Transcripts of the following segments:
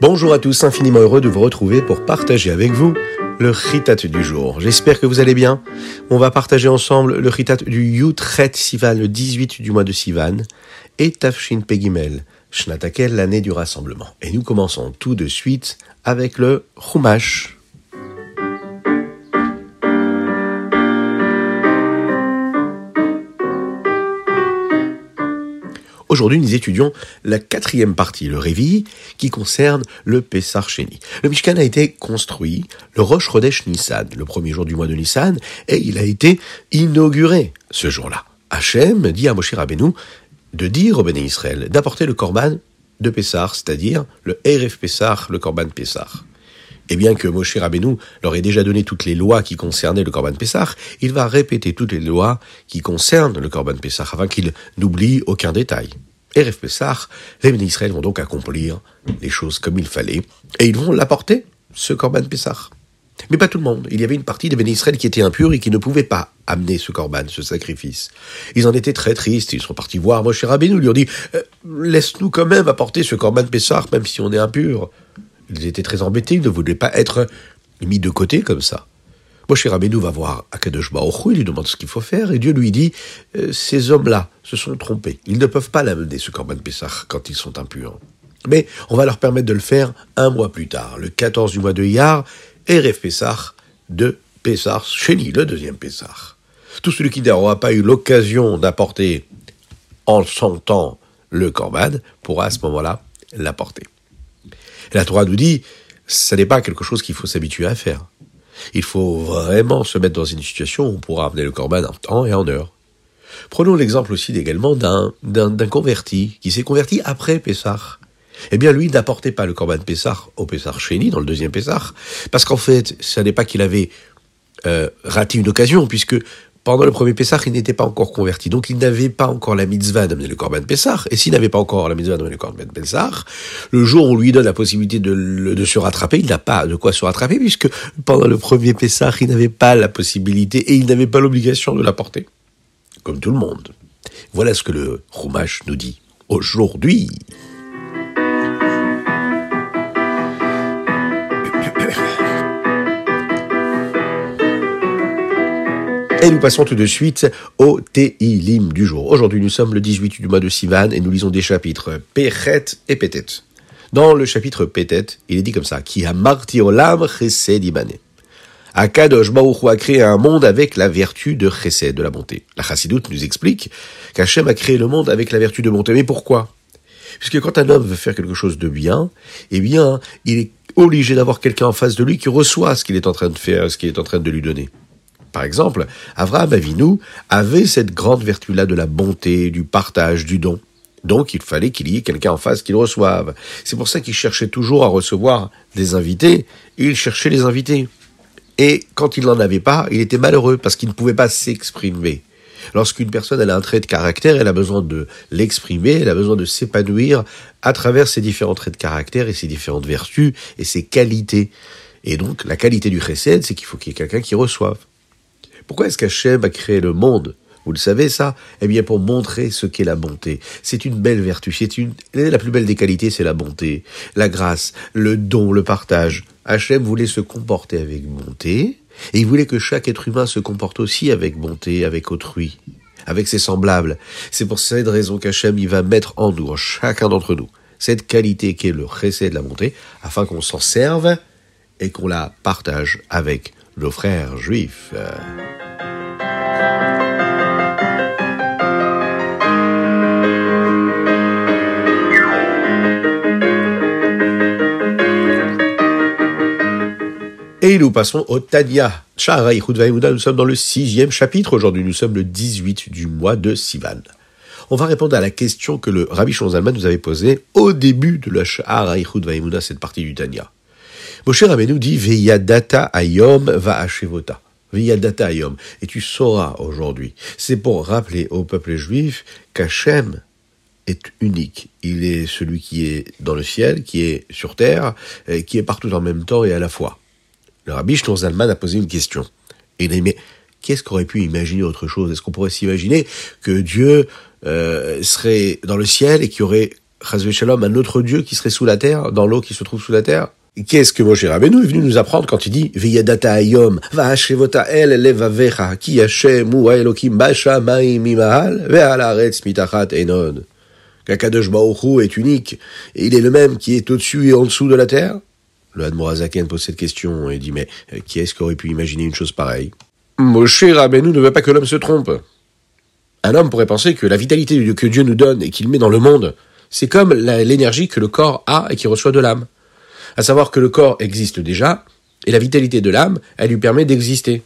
Bonjour à tous, infiniment heureux de vous retrouver pour partager avec vous le Ritat du jour. J'espère que vous allez bien. On va partager ensemble le Ritat du Yutret Sivan, le 18 du mois de Sivan, et Tafshin Pegimel, Shnatakel, l'année du rassemblement. Et nous commençons tout de suite avec le Chumash. Aujourd'hui, nous étudions la quatrième partie, le Révi, qui concerne le Pessar Sheni. Le Mishkan a été construit le Rosh Chodesh Nissan, le premier jour du mois de Nissan, et il a été inauguré ce jour-là. Hachem dit à Moshe Rabbeinu de dire au Béné Israël d'apporter le Korban de Pessar, c'est-à-dire le Erev Pessar, le Korban Pessar. Et bien que Moshe Rabbeinu leur ait déjà donné toutes les lois qui concernaient le Korban Pessah, il va répéter toutes les lois qui concernent le Korban Pessah afin qu'il n'oublie aucun détail. Erev Pessah, les bénis Israël vont donc accomplir les choses comme il fallait et ils vont l'apporter, ce Korban Pessah. Mais pas tout le monde. Il y avait une partie des bénis Israël qui était impure et qui ne pouvait pas amener ce korban, ce sacrifice. Ils en étaient très tristes. Ils sont partis voir Moshe Rabbeinu. Ils lui ont dit euh, Laisse-nous quand même apporter ce korban Pessah, même si on est impur. Ils étaient très embêtés, ils ne voulaient pas être mis de côté comme ça. Moshe Rabbeinu va voir Akadosh Baruch il lui demande ce qu'il faut faire, et Dieu lui dit, euh, ces hommes-là se sont trompés. Ils ne peuvent pas l'amener, ce Korban Pessah, quand ils sont impurs. Mais on va leur permettre de le faire un mois plus tard, le 14 du mois de Iyar, Erev Pessah de Pessah Sheni, le deuxième Pessah. Tout celui qui n'aura pas eu l'occasion d'apporter en son temps le Korban pourra à ce moment-là l'apporter. Et la Torah nous dit, ce n'est pas quelque chose qu'il faut s'habituer à faire. Il faut vraiment se mettre dans une situation où on pourra amener le corban en temps et en heure. Prenons l'exemple aussi également d'un, converti qui s'est converti après Pessah. Eh bien, lui n'apportait pas le corban Pessah au Pessah Chéni, dans le deuxième Pessah, parce qu'en fait, ce n'est pas qu'il avait euh, raté une occasion, puisque pendant le premier Pessah, il n'était pas encore converti. Donc, il n'avait pas encore la mitzvah d'amener le Corban Pessah. Et s'il n'avait pas encore la mitzvah d'amener le Corban Pessah, le jour où on lui donne la possibilité de, se rattraper, il n'a pas de quoi se rattraper, puisque pendant le premier Pessah, il n'avait pas la possibilité et il n'avait pas l'obligation de l'apporter. Comme tout le monde. Voilà ce que le Chumash nous dit. Aujourd'hui, Et nous passons tout de suite au Teilim du jour. Aujourd'hui, nous sommes le 18 du mois de Sivan et nous lisons des chapitres Pechet et Petet. Dans le chapitre Petet, il est dit comme ça, qui a marti chesed imane. Akadosh Baruch a créé un monde avec la vertu de chesed, de la bonté. La chassidoute nous explique qu'Hachem a créé le monde avec la vertu de bonté. Mais pourquoi? Puisque quand un homme veut faire quelque chose de bien, eh bien, il est obligé d'avoir quelqu'un en face de lui qui reçoit ce qu'il est en train de faire, ce qu'il est en train de lui donner. Par exemple, Avraham Avinu avait cette grande vertu-là de la bonté, du partage, du don. Donc il fallait qu'il y ait quelqu'un en face qui le reçoive. C'est pour ça qu'il cherchait toujours à recevoir des invités, il cherchait les invités. Et quand il n'en avait pas, il était malheureux parce qu'il ne pouvait pas s'exprimer. Lorsqu'une personne a un trait de caractère, elle a besoin de l'exprimer, elle a besoin de s'épanouir à travers ses différents traits de caractère et ses différentes vertus et ses qualités. Et donc la qualité du chesed, c'est qu'il faut qu'il y ait quelqu'un qui reçoive. Pourquoi est-ce qu'Hachem a créé le monde? Vous le savez ça? Eh bien pour montrer ce qu'est la bonté. C'est une belle vertu, c'est une la plus belle des qualités, c'est la bonté, la grâce, le don, le partage. Hachem voulait se comporter avec bonté et il voulait que chaque être humain se comporte aussi avec bonté, avec autrui, avec ses semblables. C'est pour cette raison qu'Hachem il va mettre en nous, en chacun d'entre nous, cette qualité qui est le recès de la bonté, afin qu'on s'en serve et qu'on la partage avec nos frères juifs. Et nous passons au Tanya. Nous sommes dans le sixième chapitre. Aujourd'hui, nous sommes le 18 du mois de Sivan. On va répondre à la question que le Rabbi Shonzalman nous avait posée au début de la Sha'ar cette partie du Tanya. Moshe Rabbeinu dit Veyadata ayom va achevota. Veyadata ayom. Et tu sauras aujourd'hui. C'est pour rappeler au peuple juif qu'Hachem est unique. Il est celui qui est dans le ciel, qui est sur terre, qui est partout en même temps et à la fois. Le rabbi Zalman a posé une question. Et il a dit, mais qu'est-ce qu'aurait pu imaginer autre chose? Est-ce qu'on pourrait s'imaginer que Dieu euh, serait dans le ciel et qu'il y aurait Shalom, un autre Dieu qui serait sous la terre, dans l'eau qui se trouve sous la terre? Qu'est-ce que Moshe Rabbeinu est venu nous apprendre quand il dit Viyadata ayom va'ashevota el levavecha ki Hashem hu Elokim b'shamayim mimahal ve'alaretz mitachat enod Qu'Akadosh Baruch est unique et il est le même qui est au-dessus et en dessous de la terre? Le Hadmorazaken pose cette question et dit mais euh, qui est-ce qui aurait pu imaginer une chose pareille? Moshe Rabbeinu ne veut pas que l'homme se trompe. Un homme pourrait penser que la vitalité que Dieu nous donne et qu'il met dans le monde, c'est comme l'énergie que le corps a et qui reçoit de l'âme à savoir que le corps existe déjà, et la vitalité de l'âme, elle lui permet d'exister.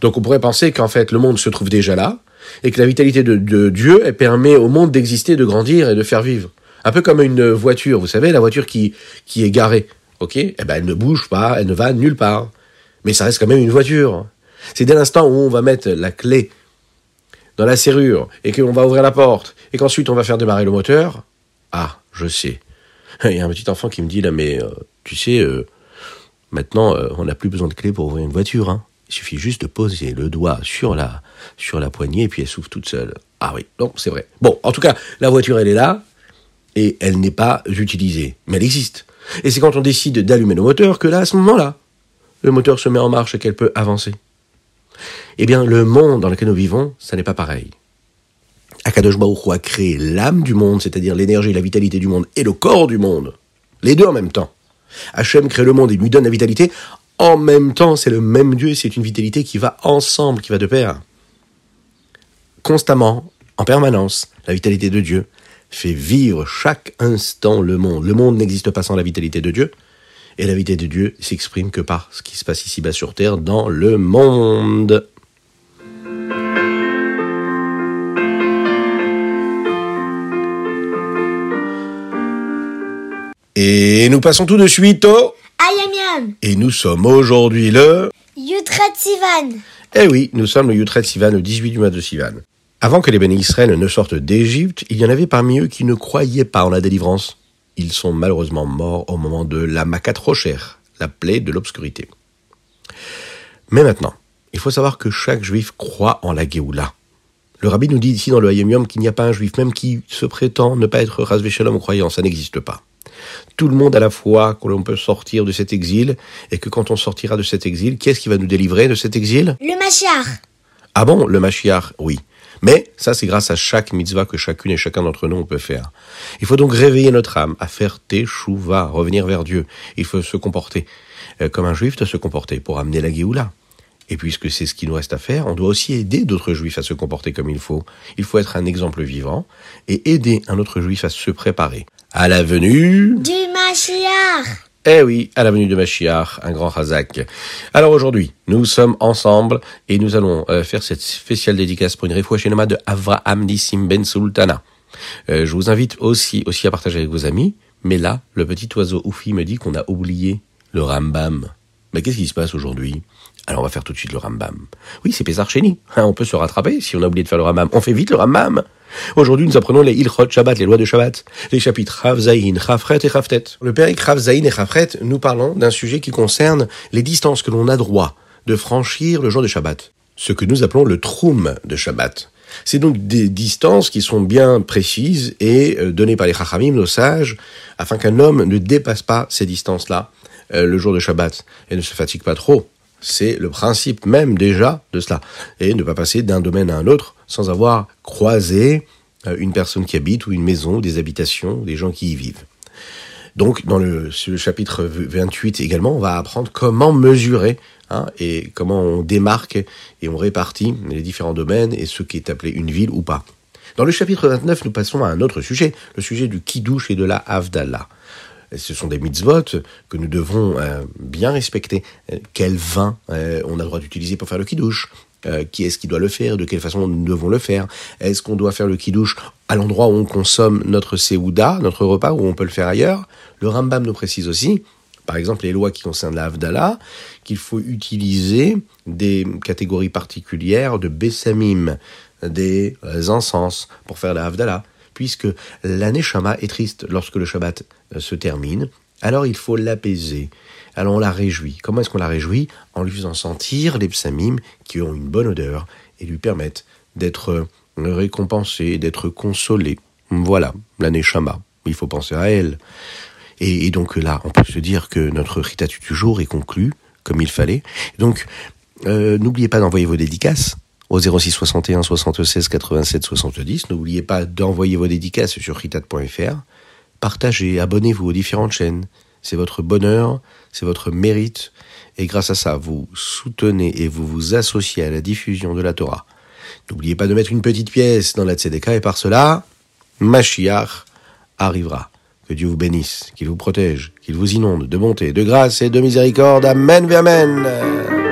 Donc on pourrait penser qu'en fait le monde se trouve déjà là, et que la vitalité de, Dieu, elle permet au monde d'exister, de grandir et de faire vivre. Un peu comme une voiture, vous savez, la voiture qui est garée, ok Eh ben elle ne bouge pas, elle ne va nulle part. Mais ça reste quand même une voiture. C'est dès l'instant où on va mettre la clé dans la serrure, et qu'on va ouvrir la porte, et qu'ensuite on va faire démarrer le moteur, ah, je sais, Il y a un petit enfant qui me dit là, mais euh, tu sais, euh, maintenant, euh, on n'a plus besoin de clé pour ouvrir une voiture. Hein. Il suffit juste de poser le doigt sur la, sur la poignée et puis elle s'ouvre toute seule. Ah oui, non, c'est vrai. Bon, en tout cas, la voiture, elle est là et elle n'est pas utilisée, mais elle existe. Et c'est quand on décide d'allumer le moteur que là, à ce moment-là, le moteur se met en marche et qu'elle peut avancer. Eh bien, le monde dans lequel nous vivons, ça n'est pas pareil. Akadosh Baruch a créé l'âme du monde, c'est-à-dire l'énergie la vitalité du monde, et le corps du monde. Les deux en même temps. Hachem crée le monde et lui donne la vitalité. En même temps, c'est le même Dieu, c'est une vitalité qui va ensemble, qui va de pair. Constamment, en permanence, la vitalité de Dieu fait vivre chaque instant le monde. Le monde n'existe pas sans la vitalité de Dieu. Et la vitalité de Dieu s'exprime que par ce qui se passe ici-bas sur Terre dans le monde. Et nous passons tout de suite au... Ayam Et nous sommes aujourd'hui le... Yutret Sivan. Eh oui, nous sommes le Yutret Sivan, le 18 du mois de Sivan. Avant que les bénis Israël ne sortent d'Égypte, il y en avait parmi eux qui ne croyaient pas en la délivrance. Ils sont malheureusement morts au moment de la Makat Rocher, la plaie de l'obscurité. Mais maintenant, il faut savoir que chaque juif croit en la Géoula. Le rabbi nous dit ici dans le Hayom qu'il n'y a pas un juif, même qui se prétend ne pas être Razvé Shalom croyant, ça n'existe pas tout le monde à la fois que l'on peut sortir de cet exil et que quand on sortira de cet exil, qu'est-ce qui va nous délivrer de cet exil? Le Mashiach. Ah bon, le Mashiach, oui. Mais ça, c'est grâce à chaque mitzvah que chacune et chacun d'entre nous peut faire. Il faut donc réveiller notre âme à faire teshuva, revenir vers Dieu. Il faut se comporter euh, comme un juif doit se comporter pour amener la Géoula. Et puisque c'est ce qu'il nous reste à faire, on doit aussi aider d'autres juifs à se comporter comme il faut. Il faut être un exemple vivant et aider un autre juif à se préparer à la venue du Mashiach. Eh oui, à la venue de Mashiach, un grand Hazak. Alors aujourd'hui, nous sommes ensemble et nous allons euh, faire cette spéciale dédicace pour une réfouachénoma de Avraham Nissim Ben Sultana. Euh, je vous invite aussi, aussi à partager avec vos amis, mais là, le petit oiseau Oufi me dit qu'on a oublié le Rambam. Mais qu'est-ce qui se passe aujourd'hui? Alors on va faire tout de suite le Rambam. Oui, c'est Pesar Chéni. Hein, on peut se rattraper si on a oublié de faire le Rambam. On fait vite le Rambam. Aujourd'hui, nous apprenons les Ilchot Shabbat, les lois de Shabbat, les chapitres Rav Zayin, et Chaftet. Le Péric Rav Zayin et Chafret, nous parlons d'un sujet qui concerne les distances que l'on a droit de franchir le jour de Shabbat. Ce que nous appelons le Troum de Shabbat. C'est donc des distances qui sont bien précises et euh, données par les Chachamim, nos sages, afin qu'un homme ne dépasse pas ces distances-là le jour de Shabbat et ne se fatigue pas trop c'est le principe même déjà de cela. Et ne pas passer d'un domaine à un autre sans avoir croisé euh, une personne qui habite ou une maison, des habitations, des gens qui y vivent. Donc, dans le, chapitre 28 également, on va apprendre comment mesurer hein, et comment on démarque et on répartit les différents domaines et ce qui est appelé une ville ou pas. Dans le chapitre 29, nous passons à un autre sujet, le sujet du kidouche et de la Havdalah ce sont des mitzvot que nous devons euh, bien respecter. Euh, quel vin euh, on a le droit d'utiliser pour faire le kidouche qui est-ce qui doit le faire, de quelle façon nous devons le faire? Est-ce qu'on doit faire le kidouche à l'endroit où on consomme notre seouda, notre repas, ou on peut le faire ailleurs? Le Rambam nous précise aussi, par exemple les lois qui concernent la Havdalah, qu'il faut utiliser des catégories particulières de bessamim, des encens pour faire la Havdalah puisque l'année Shama est triste lorsque le Shabbat euh, se termine, alors il faut l'apaiser. Alors on la réjouit. Comment est-ce qu'on la réjouit? En lui faisant sentir les psamim qui ont une bonne odeur et lui permettent d'être euh, récompensé, d'être consolé. Voilà, l'année Shama. il faut penser à elle. Et, et donc là, on peut se dire que notre Ritatu du jour est conclu comme il fallait. Donc, euh, n'oubliez pas d'envoyer vos dédicaces au 06 61 76 87 70. N'oubliez pas d'envoyer vos dédicaces sur ritat.fr. Partagez, abonnez-vous aux différentes chaînes. C'est votre bonheur, c'est votre mérite. Et grâce à ça, vous soutenez et vous vous associez à la diffusion de la Torah. N'oubliez pas de mettre une petite pièce dans la Tzedeka et par cela, Mashiach arrivera. Que Dieu vous bénisse, qu'il vous protège, qu'il vous inonde de bonté, de grâce et de miséricorde. Amen, amen.